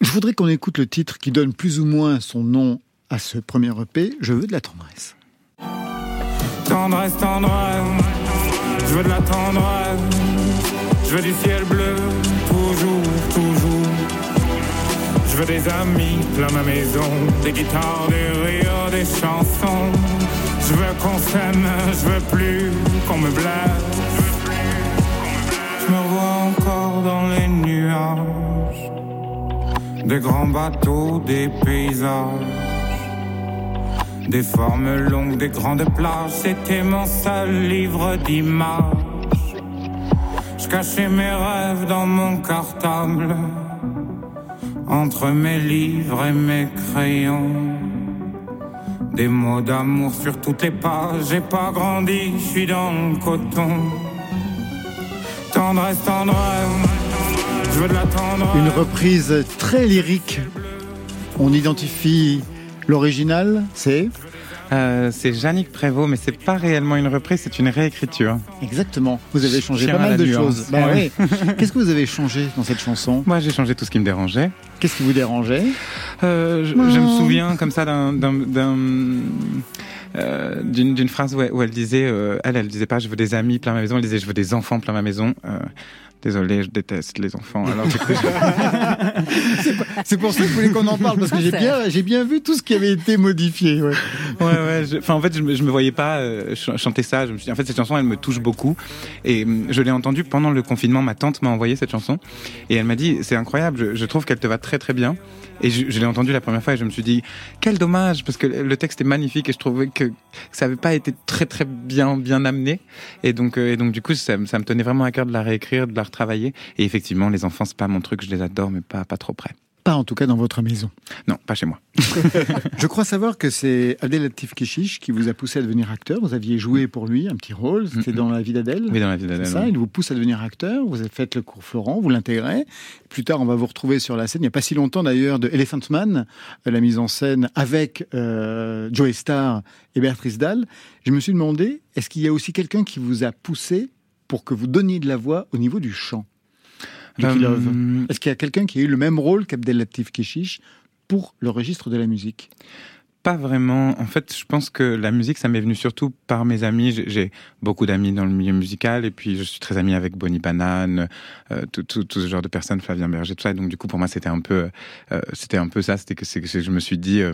Je voudrais qu'on écoute le titre qui donne plus ou moins son nom à ce premier EP. Je veux de la tendresse. Tendresse, tendresse, je veux de la tendresse, je veux du ciel bleu, toujours, toujours. Je veux des amis plein ma maison, des guitares, des rires, des chansons. Je veux qu'on s'aime, je veux plus qu'on me blesse. Je me vois encore dans les nuages, des grands bateaux, des paysages. Des formes longues, des grandes plages, c'était mon seul livre d'images. Je cachais mes rêves dans mon cartable, entre mes livres et mes crayons. Des mots d'amour sur toutes les pages, j'ai pas grandi, je suis dans le coton. Tendresse, tendresse, je veux de la tendresse. Une reprise très lyrique. On identifie l'original, c'est? Euh, c'est Yannick Prévost, mais c'est pas réellement une reprise, c'est une réécriture. exactement. Vous avez changé pas mal de nuance. choses. Bah Ouais. oui. Qu'est-ce que vous avez changé dans cette chanson? Moi, j'ai changé tout ce qui me dérangeait. Qu'est-ce qui vous dérangeait? Euh, je, je me souviens comme ça d'un euh, d'une d'une phrase où elle, où elle disait euh, elle elle disait pas je veux des amis plein ma maison elle disait je veux des enfants plein ma maison euh, désolé je déteste les enfants alors C'est pour ça que je voulais qu'on en parle parce que j'ai bien, j'ai bien vu tout ce qui avait été modifié. ouais. ouais ouais je- enfin en fait je me, je me voyais pas euh, ch- chanter ça. Je me suis dit, en fait cette chanson elle me touche beaucoup. Et hum, je l'ai entendue pendant le confinement. Ma tante m'a envoyé cette chanson. Et elle m'a dit c'est incroyable. Je, je trouve qu'elle te va très très bien. Et je, je l'ai entendue la première fois et je me suis dit quel dommage parce que le texte est magnifique et je trouvais que ça avait pas été très très bien bien amené. Et donc euh, et donc du coup ça, me- ça me tenait vraiment à cœur de la réécrire de la retravailler et effectivement les enfants c'est pas mon truc je les adore mais pas pas trop près Pas en tout cas dans votre maison. Non, pas chez moi. Je crois savoir que c'est Abdelatif Keshish qui vous a poussé à devenir acteur. Vous aviez joué pour lui un petit rôle, c'était dans La vie d'Adèle. Oui, dans La vie d'Adèle, C'est ça, il vous pousse à devenir acteur. Vous avez fait le cours Florent, vous l'intégrez. Plus tard, on va vous retrouver sur la scène. Il n'y a pas si longtemps d'ailleurs de Elephant Man, euh, la mise en scène avec euh, Joey Starr et Béatrice Dalle. Je me suis demandé, est-ce qu'il y a aussi quelqu'un qui vous a poussé pour que vous donniez de la voix au niveau du chant Euh, Love. Est-ce qu'il y a quelqu'un qui a eu le même rôle qu'Abdelatif Keshish pour le registre de la musique? Pas vraiment. En fait, je pense que la musique, ça m'est venu surtout par mes amis. J'ai- beaucoup d'amis dans le milieu musical et puis je suis très ami avec Bonnie Banane, euh, tout, tout, tout ce genre de personnes, Flavien Berger, tout ça. Et donc du coup, pour moi, c'était un peu, euh, c'était un peu ça. C'était que, je me suis dit, euh,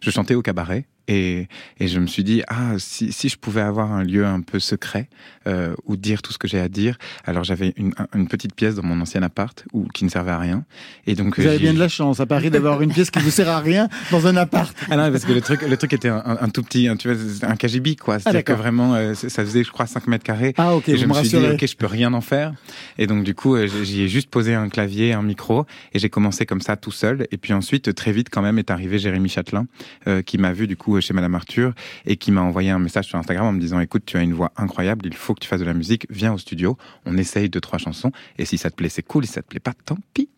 je chantais au cabaret et, et je me suis dit, ah, si, si je pouvais avoir un lieu un peu secret euh, où dire tout ce que j'ai à dire. Alors j'avais une, un- une petite pièce dans mon ancien appart où qui ne servait à rien. Et donc Vous avez bien de la chance à Paris d'avoir une pièce qui vous sert à rien dans un appart. ah non, parce que le truc, le truc était un, un- un tout petit, un, tu vois, un KGB, quoi. C'est-à-dire que vraiment, euh, ça faisait, je crois, 5 mètres carrés. Ah, ok, et je me me suis dit, ok, je peux rien en faire. Et donc, du coup, euh, j'y ai juste posé un clavier, un micro, et j'ai commencé comme ça, tout seul. Et puis ensuite, très vite, quand même, est arrivé Jérémy Châtelain, euh, qui m'a vu, du coup, chez Madame Arthur, et qui m'a envoyé un message sur Instagram en me disant, écoute, tu as une voix incroyable, il faut que tu fasses de la musique, viens au studio, on essaye deux, trois chansons, et si ça te plaît, c'est cool, et si ça te plaît pas, tant pis.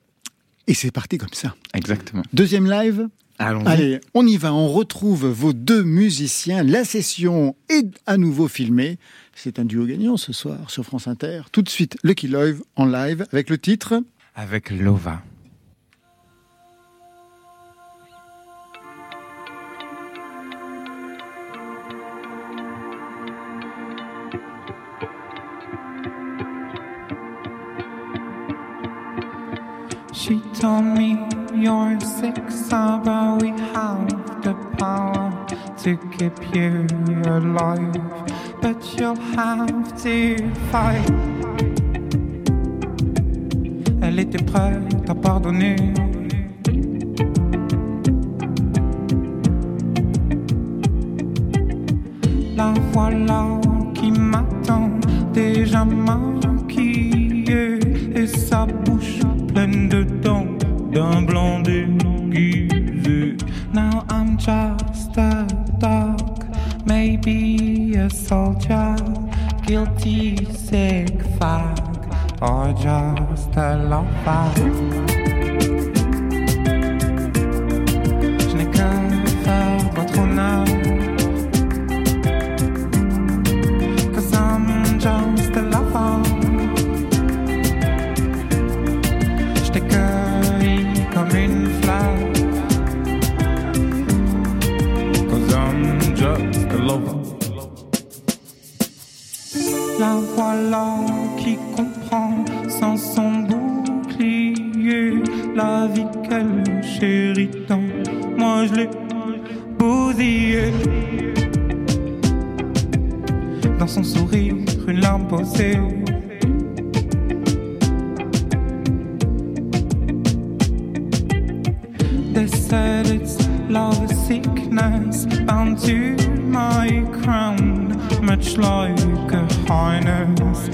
Et c'est parti comme ça. Exactement. Deuxième live Allons-y. Allez, on y va, on retrouve vos deux musiciens. La session est à nouveau filmée. C'est un duo gagnant ce soir sur France Inter. Tout de suite, Lucky Love en live avec le titre Avec Lova. She told me you're sick, so but we have the power to keep you alive. But you'll have to fight. Elle était prête à pardonner. La voilà qui m'attend, déjà maquillée, soldier, guilty, sick fag, or just a lover. Tant. Moi je l'ai bousillée. Dans son sourire, une larme posée. They said it's love sickness bound to my crown, much like a harness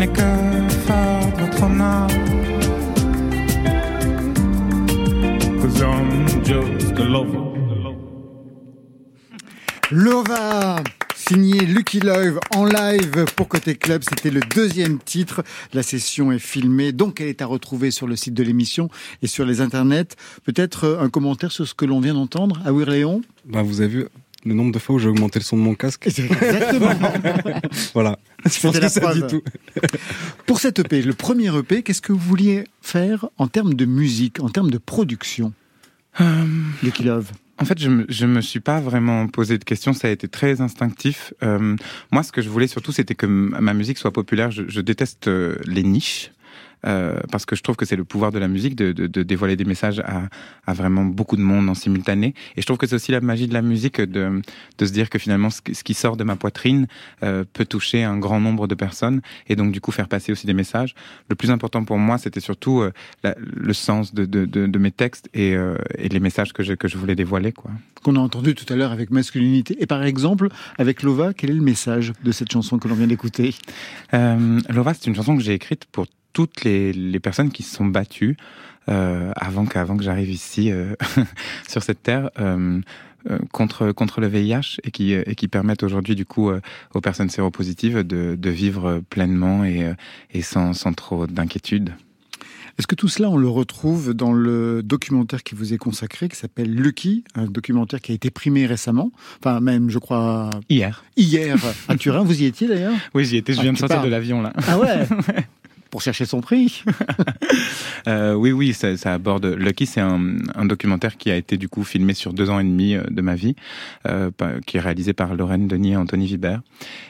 n'ai que faire votre honneur. Cause I'm just a lover. Lova Signé Lucky Love en live pour Côté Club, c'était le deuxième titre. La session est filmée, donc elle est à retrouver sur le site de l'émission et sur les internets. Peut-être euh, un commentaire sur ce que l'on vient d'entendre à Léon Bah, vous avez vu le nombre de fois où j'ai augmenté le son de mon casque Exactement. Voilà. Je pense que ça dit tout. Pour cet EP, le premier EP, qu'est-ce que vous vouliez faire en termes de musique, en termes de production Lucky Love En fait, je me, je me suis pas vraiment posé de questions. Ça a été très instinctif. Euh, moi, ce que je voulais surtout, c'était que ma musique soit populaire. Je, je déteste euh, les niches. Euh, parce que je trouve que c'est le pouvoir de la musique de, de, de dévoiler des messages à, à, vraiment beaucoup de monde en simultané. Et je trouve que c'est aussi la magie de la musique de, de se dire que finalement ce, qui sort de ma poitrine euh, peut toucher un grand nombre de personnes et donc du coup faire passer aussi des messages. Le plus important pour moi, c'était surtout euh, la, le sens de, de, de, de, mes textes et, euh, et les messages que je, que je voulais dévoiler. Quoi. Qu'on a entendu tout à l'heure avec masculinité. Et par exemple, avec Lova, quel est le message de cette chanson que l'on vient d'écouter? Euh, Lova, c'est une chanson que j'ai écrite pour toutes les, les, personnes qui se sont battues euh, avant qu'avant que j'arrive ici euh, sur cette terre euh, contre contre le VIH et qui et qui permettent aujourd'hui du coup aux personnes séropositives de, de vivre pleinement et et sans sans trop d'inquiétude. Est-ce que tout cela, on le retrouve dans le documentaire qui vous est consacré, qui s'appelle Lucky, un documentaire qui a été primé récemment, enfin même, je crois... Hier. Hier, à Turin. Vous y étiez d'ailleurs? Oui, j'y étais, je viens ah, de sortir de l'avion là. Ah ouais? pour chercher son prix. euh, oui, oui, ça, ça aborde. Lucky, c'est un, un, documentaire qui a été du coup filmé sur deux ans et demi de ma vie, euh, qui est réalisé par Lorraine Denis et Anthony Vibert.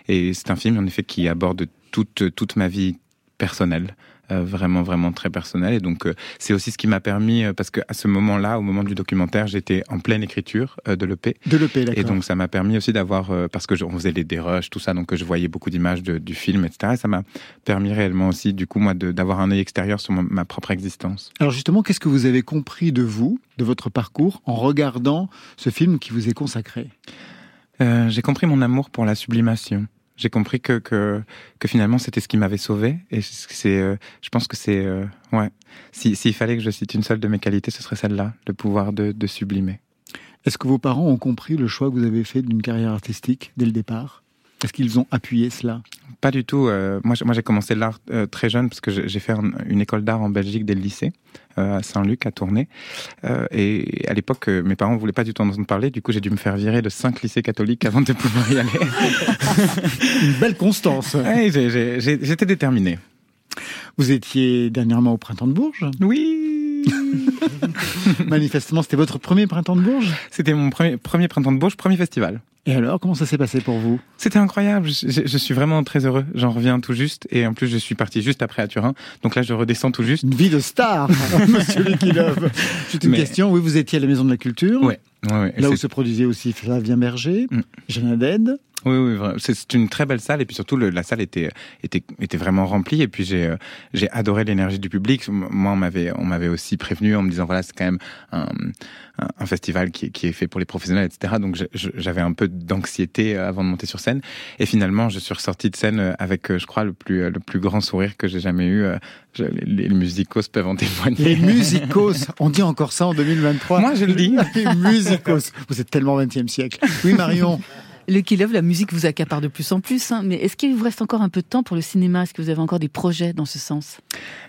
Et c'est un film en effet qui aborde toute toute ma vie personnelle. Euh, vraiment vraiment très personnel. Et donc euh, c'est aussi ce qui m'a permis euh, parce que à ce moment-là au moment du documentaire j'étais en pleine écriture de l'EP de l'EP et donc ça m'a permis aussi d'avoir parce que je, on faisait les dérushs tout ça donc je voyais beaucoup d'images du film etc et ça m'a permis réellement aussi du coup moi d'avoir un œil extérieur sur ma, ma propre existence. Alors justement qu'est-ce que vous avez compris de vous de votre parcours en regardant ce film qui vous est consacré? Euh, j'ai compris mon amour pour la sublimation j'ai compris que, que, finalement c'était ce qui m'avait sauvé. Et c'est, euh, je pense que c'est, euh, ouais. S'il si, fallait que je cite une seule de mes qualités, ce serait celle-là, le pouvoir de, de sublimer. Est-ce que vos parents ont compris le choix que vous avez fait d'une carrière artistique dès le départ? Est-ce qu'ils ont appuyé cela? Pas du tout. Euh, moi, j'ai commencé l'art euh, très jeune parce que j'ai fait un, une école d'art en Belgique dès le lycée, euh, à Saint-Luc, à Tournai. Euh, et à l'époque, euh, mes parents voulaient pas du tout en entendre parler. Du coup, j'ai dû me faire virer de cinq lycées catholiques avant de pouvoir y aller. une belle constance. Ouais, J'étais déterminé. Vous étiez dernièrement au printemps de Bourges? Oui Manifestement, c'était votre premier printemps de Bourges C'était mon premier, premier printemps de Bourges, premier festival. Et alors, comment ça s'est passé pour vous? C'était incroyable. Je, je, suis vraiment très heureux. J'en reviens tout juste. Et en plus, je suis parti juste après à Turin. Donc là, je redescends tout juste. Une vie de star, monsieur Likilov. Juste une Mais... question. Oui, vous étiez à la Maison de la Culture. Ouais. ouais, ouais. Là où se produisait aussi Flavien Berger, mm. Jeanne Haddad. Oui, oui, c'est une très belle salle et puis surtout le, la salle était était était vraiment remplie et puis j'ai euh, j'ai adoré l'énergie du public. Moi, on m'avait on m'avait aussi prévenu en me disant voilà c'est quand même un, un, un, festival qui, qui est fait pour les professionnels, etc. Donc j'avais un peu d'anxiété avant de monter sur scène et finalement je suis ressorti de scène avec je crois le plus le plus grand sourire que j'ai jamais eu. Je, les, les musicos peuvent en témoigner. Les musicos, on dit encore ça en 2023. Moi je le dis. Les musicos, vous êtes tellement 20e siècle. Oui Marion. Le Kill Love, la musique vous accapare de plus en plus, hein, mais est-ce qu'il vous reste encore un peu de temps pour le cinéma? Est-ce que vous avez encore des projets dans ce sens?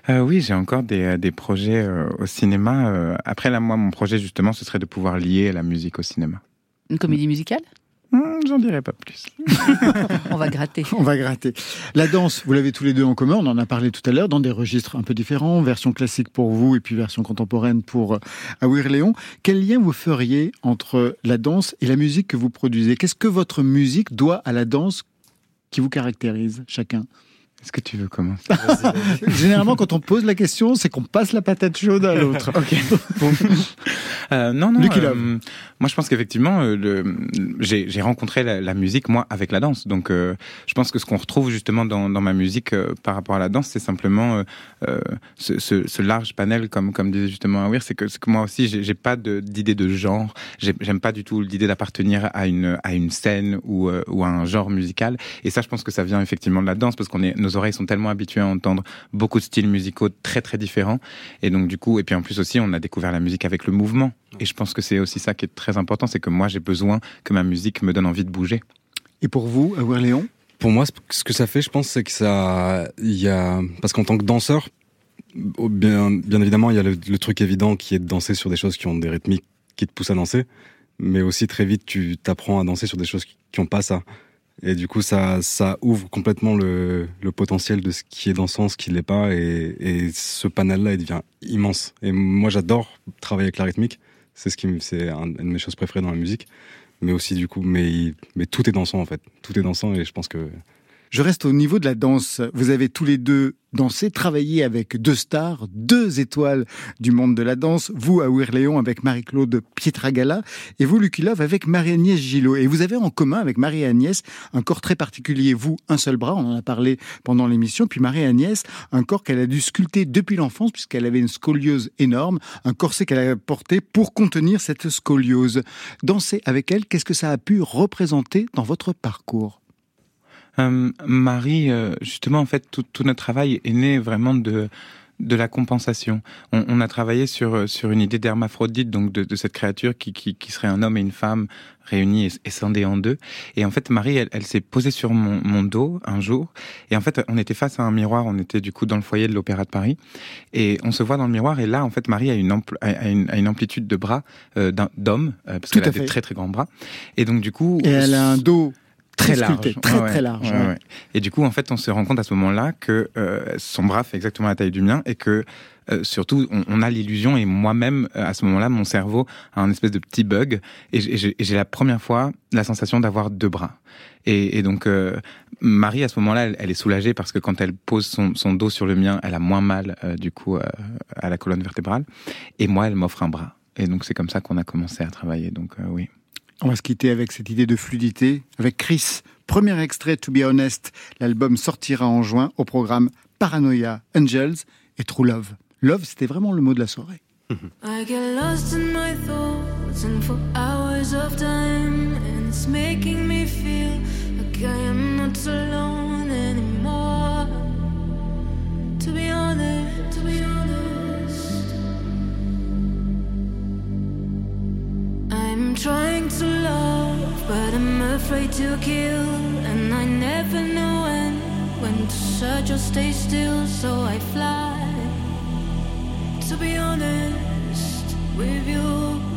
Euh, Oui, j'ai encore des, des projets euh, au cinéma. Euh, après, là, moi, mon projet, justement, ce serait de pouvoir lier la musique au cinéma. Une comédie musicale? Mmh, J'en dirai pas plus. on va gratter. On va gratter. La danse, vous l'avez tous les deux en commun, on en a parlé tout à l'heure, dans des registres un peu différents, version classique pour vous et puis version contemporaine pour Awir Léon. Quel lien vous feriez entre la danse et la musique que vous produisez? Qu'est-ce que votre musique doit à la danse qui vous caractérise chacun? Est-ce que tu veux commencer Généralement, quand on pose la question, c'est qu'on passe la patate chaude à l'autre. ok. Bon. Euh, non, non. Euh, moi, je pense qu'effectivement, euh, j'ai rencontré la, la, musique moi avec la danse. Donc, euh, je pense que ce qu'on retrouve justement dans, dans ma musique euh, par rapport à la danse, c'est simplement euh, ce, ce, ce, large panel, comme comme disait justement Awir, c'est que, que moi aussi, j'ai pas d'idée de, genre. J'aime pas du tout l'idée d'appartenir à une à une scène ou ou à un genre musical. Et ça, je pense que ça vient effectivement de la danse parce qu'on est nos oreilles sont tellement habituées à entendre beaucoup de styles musicaux très très différents. Et donc du coup, et puis en plus aussi, on a découvert la musique avec le mouvement. Et je pense que c'est aussi ça qui est très important, c'est que moi j'ai besoin que ma musique me donne envie de bouger. Et pour vous, Awir Léon? Pour moi, ce que ça fait, je pense, c'est que ça, il y a, parce qu'en tant que danseur, bien, bien évidemment, il y a le, le, truc évident qui est de danser sur des choses qui ont des rythmiques qui te poussent à danser, mais aussi très vite, tu t'apprends à danser sur des choses qui n'ont pas ça. Et du coup, ça, ça ouvre complètement le, le potentiel de ce qui est dansant, ce qui l'est pas. Et, ce panel-là, il devient immense. Et moi, j'adore travailler avec la rythmique. C'est ce qui, une de mes choses préférées dans la musique. Mais aussi, du coup, mais, mais tout est dansant, en fait. Tout est dansant et je pense que Je reste au niveau de la danse. Vous avez tous les deux dansé, travaillé avec deux stars, deux étoiles du monde de la danse. Vous à Ouirléon avec Marie-Claude Pietragala et vous, Lucky Love, avec Marie-Agnès Gillot. Et vous avez en commun avec Marie-Agnès un corps très particulier. Vous, un seul bras, on en a parlé pendant l'émission. Puis Marie-Agnès, un corps qu'elle a dû sculpter depuis l'enfance puisqu'elle avait une scoliose énorme, un corset qu'elle a porté pour contenir cette scoliose. Danser avec elle, qu'est-ce que ça a pu représenter dans votre parcours? Euh, Marie, euh, justement, en fait, tout, tout notre travail est né vraiment de de la compensation. On, on a travaillé sur sur une idée d'hermaphrodite, donc de, de cette créature qui, qui qui serait un homme et une femme réunis et, et scindés en deux. Et en fait, Marie, elle, elle s'est posée sur mon, mon dos un jour. Et en fait, on était face à un miroir. On était du coup dans le foyer de l'Opéra de Paris. Et on se voit dans le miroir. Et là, en fait, Marie a une, ampl- a une, a une amplitude de bras euh, d'un- d'homme, euh, parce qu'elle a des très très grands bras. Et donc du coup, Et elle a un dos très très large, très, Ouais, très large, ouais, ouais. ouais. Et du coup, en fait, on se rend compte à ce moment-là que euh, son bras fait exactement la taille du mien et que euh, surtout, on, on a l'illusion et moi-même, euh, à ce moment-là, mon cerveau a un espèce de petit bug et j'ai- j'ai et j'ai la première fois la sensation d'avoir deux bras. Et, et donc, euh, Marie, à ce moment-là, elle, elle est soulagée parce que quand elle pose son, son dos sur le mien, elle a moins mal, euh, du coup, euh, à la colonne vertébrale. Et moi, elle m'offre un bras. Et donc, c'est comme ça qu'on a commencé à travailler. Donc, euh, oui. On va se quitter avec cette idée de fluidité, avec Chris. Premier extrait, To Be Honest. L'album sortira en juin au programme Paranoia, Angels et True Love. Love, c'était vraiment le mot de la soirée. I get lost in my thoughts for hours of time, and me feel like I am not alone anymore. To be honest, to be honest, I'm trying to love, but I'm afraid to kill, and I never know when, when to search or stay still, so I fly to be honest with you.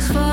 satisfied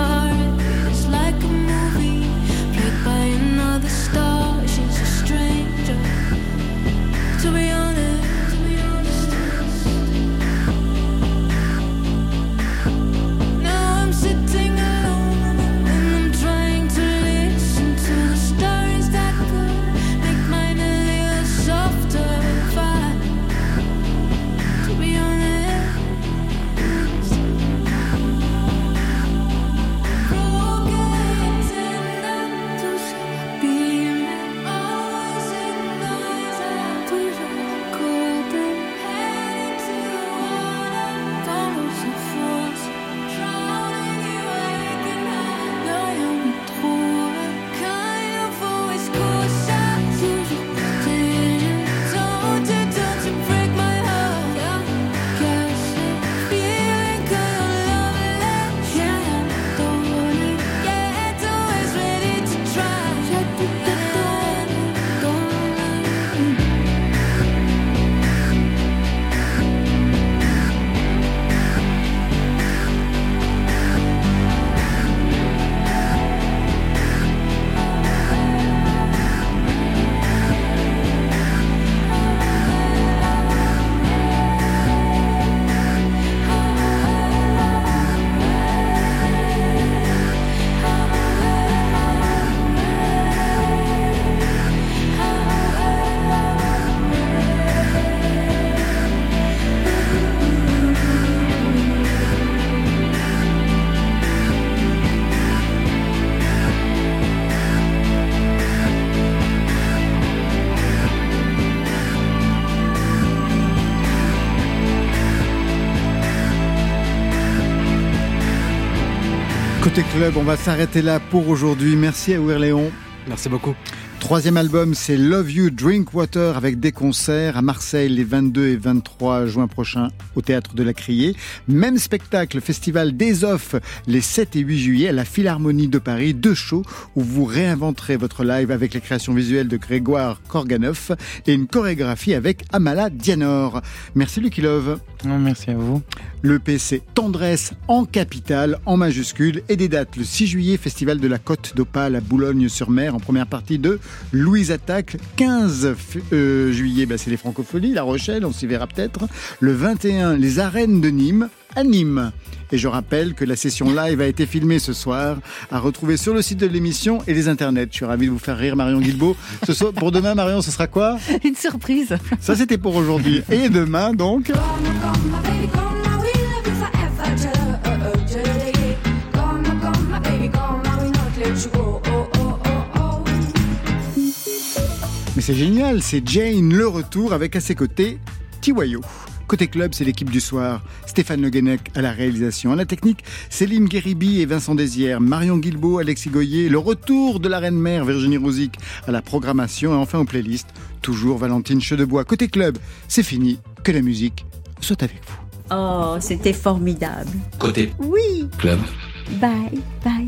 On va s'arrêter là pour aujourd'hui. Merci à Ouirléon. Merci beaucoup. Troisième album, c'est Love You Drink Water avec des concerts à Marseille les 22 et 23 juin prochains au Théâtre de la Criée. Même spectacle, festival des Off les 7 et 8 juillet à la Philharmonie de Paris. Deux shows où vous réinventerez votre live avec les créations visuelles de Grégoire Korganov et une chorégraphie avec Amala Dianor. Merci Lucky Love. Non, merci à vous. Le PC Tendresse en capitale, en majuscule, et des dates. Le 6 juillet, Festival de la Côte d'Opale à Boulogne-sur-Mer, en première partie de Louise Attaque. 15 f- euh, juillet, bah, c'est les Francopholies, La Rochelle, on s'y verra peut-être. Le 21, les arènes de Nîmes, à Nîmes. Et je rappelle que la session live a été filmée ce soir, à retrouver sur le site de l'émission et les internets. Je suis ravi de vous faire rire, Marion Guilbeault. Ce soir, pour demain, Marion, ce sera quoi Une surprise. Ça, c'était pour aujourd'hui. Et demain, donc c'est génial, c'est Jane le retour avec à ses côtés Tiwayo. Côté club, c'est l'équipe du soir. Stéphane Le Guenec à la réalisation. À la technique, Céline Guéribi et Vincent Désières, Marion Guilbeault, Alexis Goyer, le retour de la reine mère Virginie Rosic à la programmation et enfin aux playlists, toujours Valentine Chedebois. Côté club, c'est fini. Que la musique soit avec vous. Oh, c'était formidable. Côté Oui. club. Bye, bye.